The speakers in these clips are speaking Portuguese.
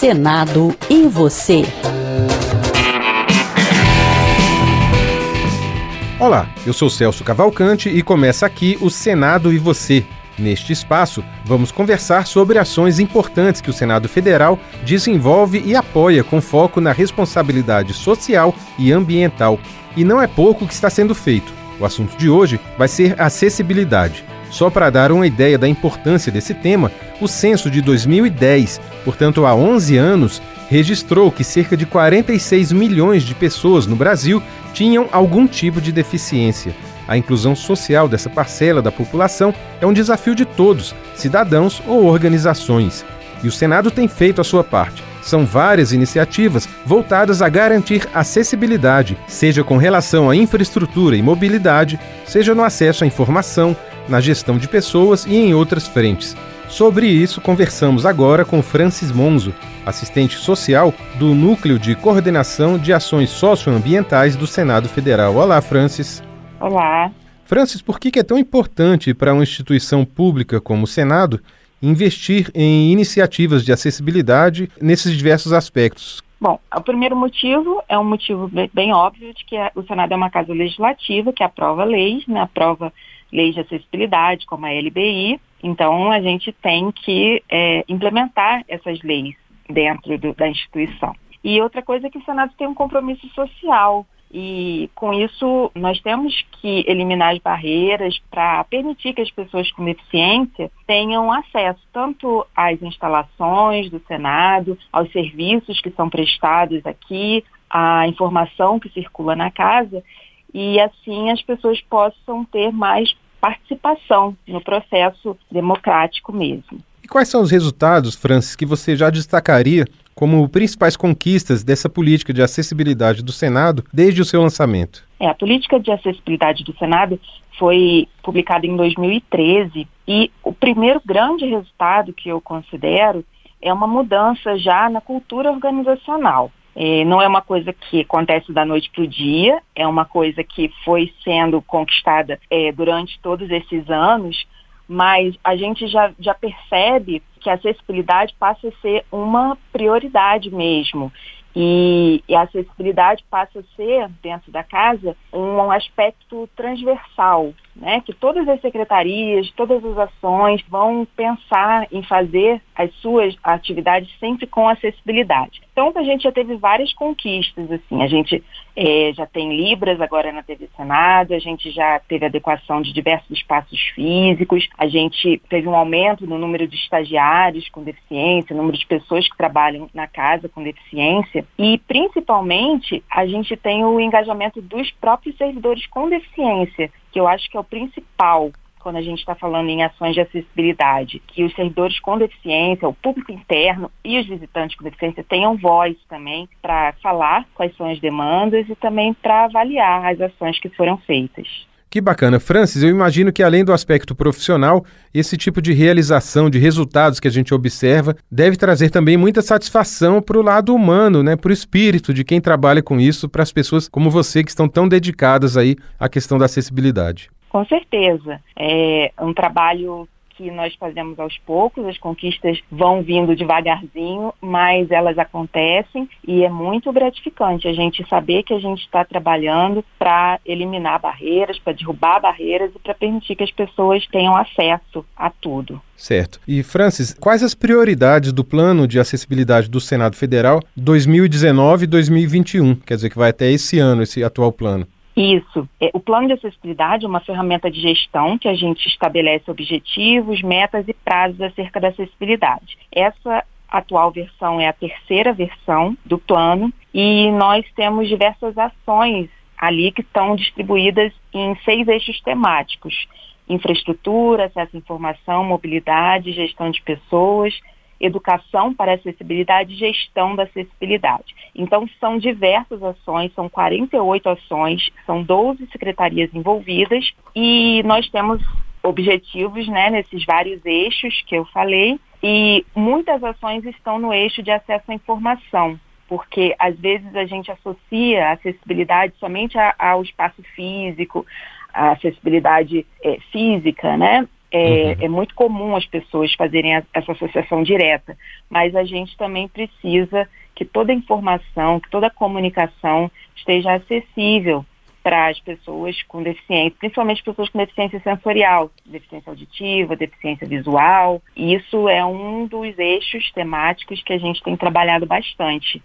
Senado e você. Olá, eu sou Celso Cavalcante e começa aqui o Senado e você. Neste espaço, vamos conversar sobre ações importantes que o Senado Federal desenvolve e apoia com foco na responsabilidade social e ambiental. E não é pouco que está sendo feito. O assunto de hoje vai ser acessibilidade. Só para dar uma ideia da importância desse tema, o censo de 2010, portanto há 11 anos, registrou que cerca de 46 milhões de pessoas no Brasil tinham algum tipo de deficiência. A inclusão social dessa parcela da população é um desafio de todos, cidadãos ou organizações. E o Senado tem feito a sua parte. São várias iniciativas voltadas a garantir acessibilidade, seja com relação à infraestrutura e mobilidade, seja no acesso à informação, na gestão de pessoas e em outras frentes. Sobre isso, conversamos agora com Francis Monzo, assistente social do Núcleo de Coordenação de Ações Socioambientais do Senado Federal. Olá, Francis. Olá. Francis, por que é tão importante para uma instituição pública como o Senado investir em iniciativas de acessibilidade nesses diversos aspectos? Bom, o primeiro motivo é um motivo bem óbvio de que o Senado é uma casa legislativa que aprova leis, né, aprova leis de acessibilidade, como a LBI. Então, a gente tem que é, implementar essas leis dentro do, da instituição. E outra coisa é que o Senado tem um compromisso social. E com isso, nós temos que eliminar as barreiras para permitir que as pessoas com deficiência tenham acesso tanto às instalações do Senado, aos serviços que são prestados aqui, à informação que circula na casa e assim as pessoas possam ter mais participação no processo democrático mesmo. E quais são os resultados, Francis, que você já destacaria como principais conquistas dessa política de acessibilidade do Senado desde o seu lançamento? É, a política de acessibilidade do Senado foi publicada em 2013 e o primeiro grande resultado que eu considero é uma mudança já na cultura organizacional. É, não é uma coisa que acontece da noite para o dia, é uma coisa que foi sendo conquistada é, durante todos esses anos, mas a gente já, já percebe que a acessibilidade passa a ser uma prioridade mesmo. E, e, a acessibilidade passa a ser, dentro da casa, um aspecto transversal, né? que todas as secretarias, todas as ações vão pensar em fazer as suas atividades sempre com acessibilidade. Então, a gente já teve várias conquistas, assim, a gente é, já tem Libras agora na TV Senado, a gente já teve adequação de diversos espaços físicos, a gente teve um aumento no número de estagiários com deficiência, número de pessoas que trabalham na casa com deficiência e, principalmente, a gente tem o engajamento dos próprios servidores com deficiência, que eu acho que é o principal quando a gente está falando em ações de acessibilidade, que os servidores com deficiência, o público interno e os visitantes com deficiência tenham voz também para falar quais são as demandas e também para avaliar as ações que foram feitas. Que bacana. Francis, eu imagino que além do aspecto profissional, esse tipo de realização de resultados que a gente observa deve trazer também muita satisfação para o lado humano, né? para o espírito de quem trabalha com isso, para as pessoas como você que estão tão dedicadas aí à questão da acessibilidade. Com certeza. É um trabalho que nós fazemos aos poucos, as conquistas vão vindo devagarzinho, mas elas acontecem e é muito gratificante a gente saber que a gente está trabalhando para eliminar barreiras, para derrubar barreiras e para permitir que as pessoas tenham acesso a tudo. Certo. E, Francis, quais as prioridades do plano de acessibilidade do Senado Federal 2019-2021? Quer dizer, que vai até esse ano, esse atual plano. Isso. É, o plano de acessibilidade é uma ferramenta de gestão que a gente estabelece objetivos, metas e prazos acerca da acessibilidade. Essa atual versão é a terceira versão do plano e nós temos diversas ações ali que estão distribuídas em seis eixos temáticos: infraestrutura, acesso à informação, mobilidade, gestão de pessoas, educação para acessibilidade e gestão da acessibilidade. Então, são diversas ações, são 48 ações, são 12 secretarias envolvidas e nós temos objetivos né, nesses vários eixos que eu falei e muitas ações estão no eixo de acesso à informação, porque às vezes a gente associa a acessibilidade somente ao espaço físico, a acessibilidade é, física, né? É, uhum. é muito comum as pessoas fazerem a, essa associação direta, mas a gente também precisa que toda a informação, que toda a comunicação esteja acessível para as pessoas com deficiência, principalmente pessoas com deficiência sensorial, deficiência auditiva, deficiência visual. Isso é um dos eixos temáticos que a gente tem trabalhado bastante.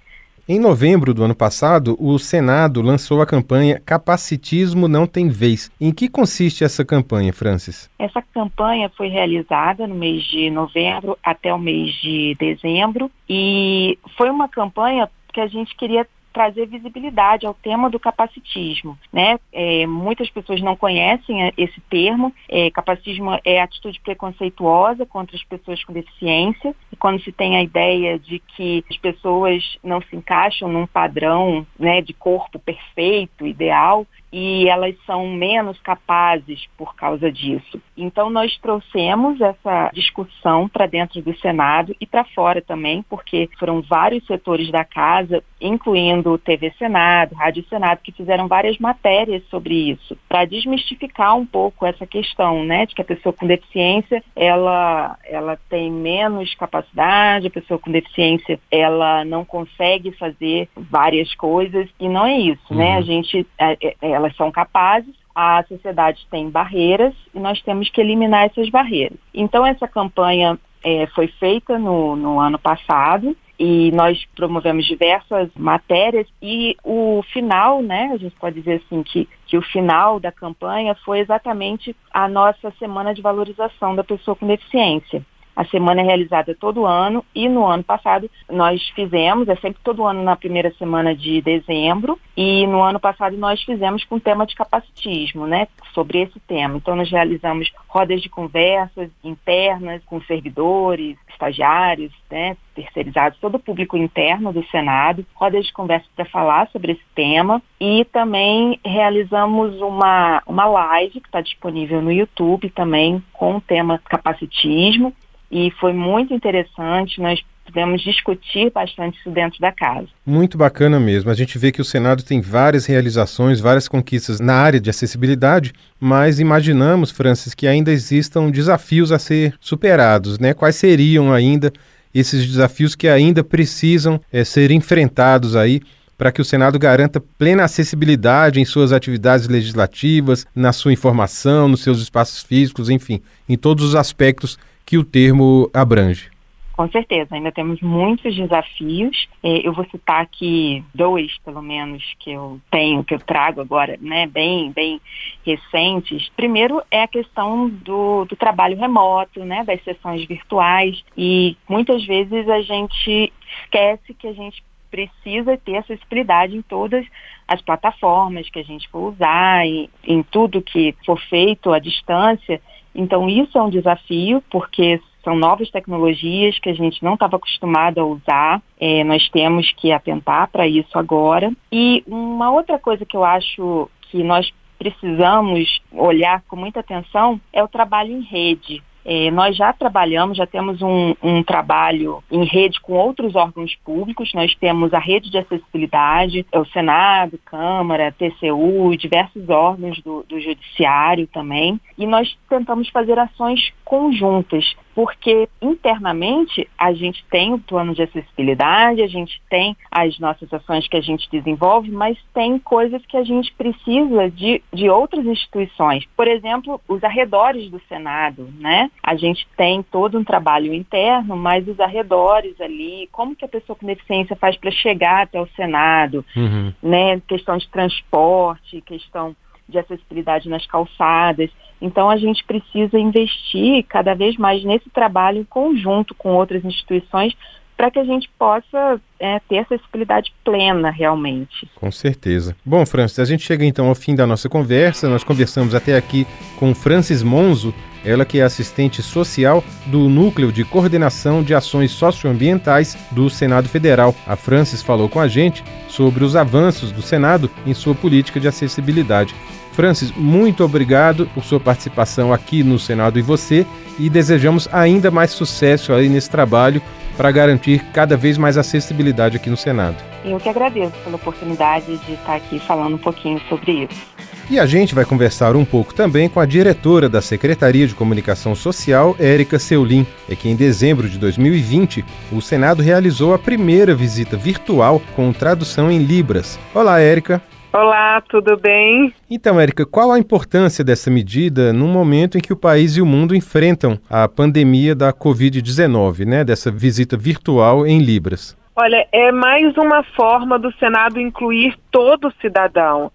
Em novembro do ano passado, o Senado lançou a campanha Capacitismo Não Tem Vez. Em que consiste essa campanha, Francis? Essa campanha foi realizada no mês de novembro até o mês de dezembro e foi uma campanha que a gente queria trazer visibilidade ao tema do capacitismo. Né? É, muitas pessoas não conhecem é, esse termo. É, capacitismo é atitude preconceituosa contra as pessoas com deficiência. E quando se tem a ideia de que as pessoas não se encaixam num padrão né, de corpo perfeito, ideal, e elas são menos capazes por causa disso. Então nós trouxemos essa discussão para dentro do Senado e para fora também, porque foram vários setores da casa, incluindo o TV Senado, Rádio Senado, que fizeram várias matérias sobre isso, para desmistificar um pouco essa questão, né, de que a pessoa com deficiência, ela ela tem menos capacidade, a pessoa com deficiência, ela não consegue fazer várias coisas e não é isso, uhum. né? A gente é, é, ela elas são capazes, a sociedade tem barreiras e nós temos que eliminar essas barreiras. Então, essa campanha é, foi feita no, no ano passado e nós promovemos diversas matérias e o final, né, a gente pode dizer assim que, que o final da campanha foi exatamente a nossa semana de valorização da pessoa com deficiência. A semana é realizada todo ano e no ano passado nós fizemos, é sempre todo ano na primeira semana de dezembro, e no ano passado nós fizemos com o tema de capacitismo, né, sobre esse tema. Então nós realizamos rodas de conversas internas com servidores, estagiários, né, terceirizados, todo o público interno do Senado, rodas de conversa para falar sobre esse tema e também realizamos uma, uma live que está disponível no YouTube também com o tema capacitismo e foi muito interessante. Nós pudemos discutir bastante isso dentro da casa. Muito bacana mesmo. A gente vê que o Senado tem várias realizações, várias conquistas na área de acessibilidade, mas imaginamos, Francis, que ainda existam desafios a ser superados, né? Quais seriam ainda esses desafios que ainda precisam é, ser enfrentados aí para que o Senado garanta plena acessibilidade em suas atividades legislativas, na sua informação, nos seus espaços físicos, enfim, em todos os aspectos que o termo abrange. Com certeza, ainda temos muitos desafios. É, eu vou citar aqui dois, pelo menos, que eu tenho, que eu trago agora, né, bem, bem recentes. Primeiro é a questão do, do trabalho remoto, né, das sessões virtuais. E muitas vezes a gente esquece que a gente precisa ter acessibilidade em todas as plataformas que a gente for usar, e em tudo que for feito à distância. Então, isso é um desafio, porque são novas tecnologias que a gente não estava acostumado a usar. É, nós temos que atentar para isso agora. E uma outra coisa que eu acho que nós precisamos olhar com muita atenção é o trabalho em rede. É, nós já trabalhamos, já temos um, um, trabalho em rede com outros órgãos públicos. Nós temos a rede de acessibilidade, é o Senado, Câmara, TCU, diversos órgãos do, do Judiciário também. E nós tentamos fazer ações conjuntas porque internamente a gente tem o plano de acessibilidade, a gente tem as nossas ações que a gente desenvolve, mas tem coisas que a gente precisa de, de outras instituições. Por exemplo, os arredores do Senado, né? A gente tem todo um trabalho interno, mas os arredores ali, como que a pessoa com deficiência faz para chegar até o Senado, uhum. né? Questão de transporte, questão de acessibilidade nas calçadas. Então, a gente precisa investir cada vez mais nesse trabalho em conjunto com outras instituições para que a gente possa é, ter acessibilidade plena realmente. Com certeza. Bom, Francis, a gente chega então ao fim da nossa conversa. Nós conversamos até aqui com Francis Monzo, ela que é assistente social do Núcleo de Coordenação de Ações Socioambientais do Senado Federal. A Francis falou com a gente sobre os avanços do Senado em sua política de acessibilidade. Francis, muito obrigado por sua participação aqui no Senado e você e desejamos ainda mais sucesso aí nesse trabalho para garantir cada vez mais acessibilidade aqui no Senado. Eu que agradeço pela oportunidade de estar aqui falando um pouquinho sobre isso. E a gente vai conversar um pouco também com a diretora da Secretaria de Comunicação Social, Érica Seulin. É que em dezembro de 2020, o Senado realizou a primeira visita virtual com tradução em Libras. Olá, Érica. Olá, tudo bem? Então, Érica, qual a importância dessa medida num momento em que o país e o mundo enfrentam a pandemia da Covid-19, né? Dessa visita virtual em Libras? Olha, é mais uma forma do Senado incluir todo cidadão.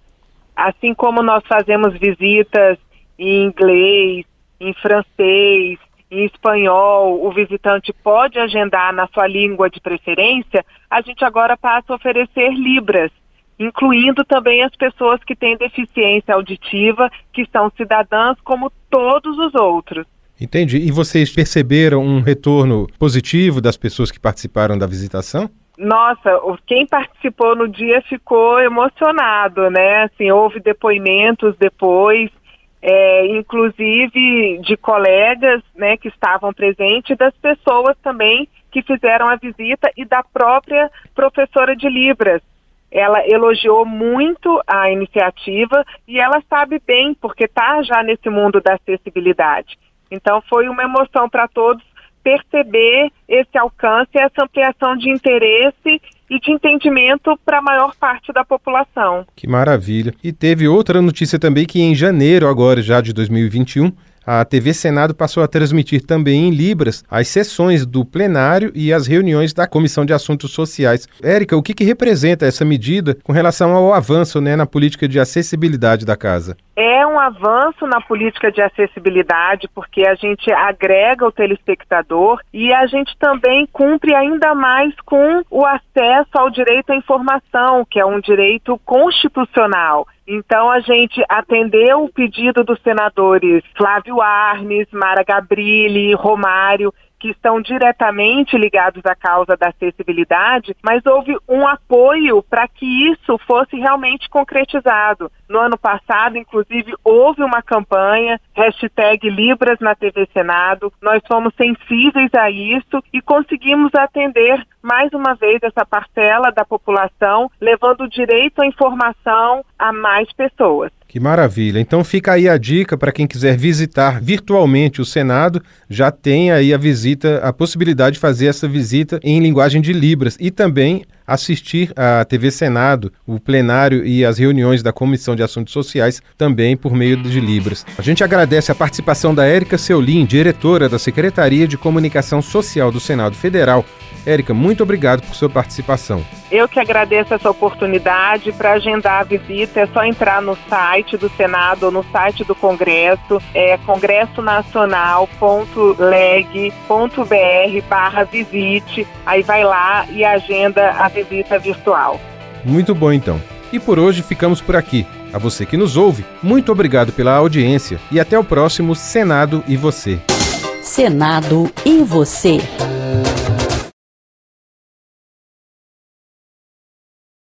Assim como nós fazemos visitas em inglês, em francês, em espanhol, o visitante pode agendar na sua língua de preferência, a gente agora passa a oferecer Libras incluindo também as pessoas que têm deficiência auditiva, que são cidadãs como todos os outros. Entendi. E vocês perceberam um retorno positivo das pessoas que participaram da visitação? Nossa, quem participou no dia ficou emocionado, né? Assim, houve depoimentos depois, é, inclusive de colegas, né, que estavam presentes, das pessoas também que fizeram a visita e da própria professora de Libras, ela elogiou muito a iniciativa e ela sabe bem, porque está já nesse mundo da acessibilidade. Então foi uma emoção para todos perceber esse alcance, essa ampliação de interesse e de entendimento para a maior parte da população. Que maravilha. E teve outra notícia também que em janeiro agora já de 2021, a TV Senado passou a transmitir também em Libras as sessões do plenário e as reuniões da Comissão de Assuntos Sociais. Érica, o que, que representa essa medida com relação ao avanço né, na política de acessibilidade da casa? É um avanço na política de acessibilidade, porque a gente agrega o telespectador e a gente também cumpre ainda mais com o acesso ao direito à informação, que é um direito constitucional. Então, a gente atendeu o pedido dos senadores Flávio Arnes, Mara Gabrilli, Romário, que estão diretamente ligados à causa da acessibilidade, mas houve um apoio para que isso fosse realmente concretizado. No ano passado, inclusive, houve uma campanha, hashtag Libras na TV Senado. Nós fomos sensíveis a isso e conseguimos atender mais uma vez essa parcela da população, levando o direito à informação a mais pessoas. Que maravilha. Então fica aí a dica para quem quiser visitar virtualmente o Senado, já tem aí a visita, a possibilidade de fazer essa visita em linguagem de Libras e também assistir à TV Senado, o plenário e as reuniões da Comissão de Assuntos Sociais também por meio de Libras. A gente agradece a participação da Érica Seulin, diretora da Secretaria de Comunicação Social do Senado Federal. Érica, muito obrigado por sua participação. Eu que agradeço essa oportunidade para agendar a visita. É só entrar no site do Senado ou no site do Congresso, é congressonacional.leg.br barra visite. Aí vai lá e agenda a visita virtual. Muito bom então. E por hoje ficamos por aqui. A você que nos ouve, muito obrigado pela audiência e até o próximo Senado e Você. Senado e Você.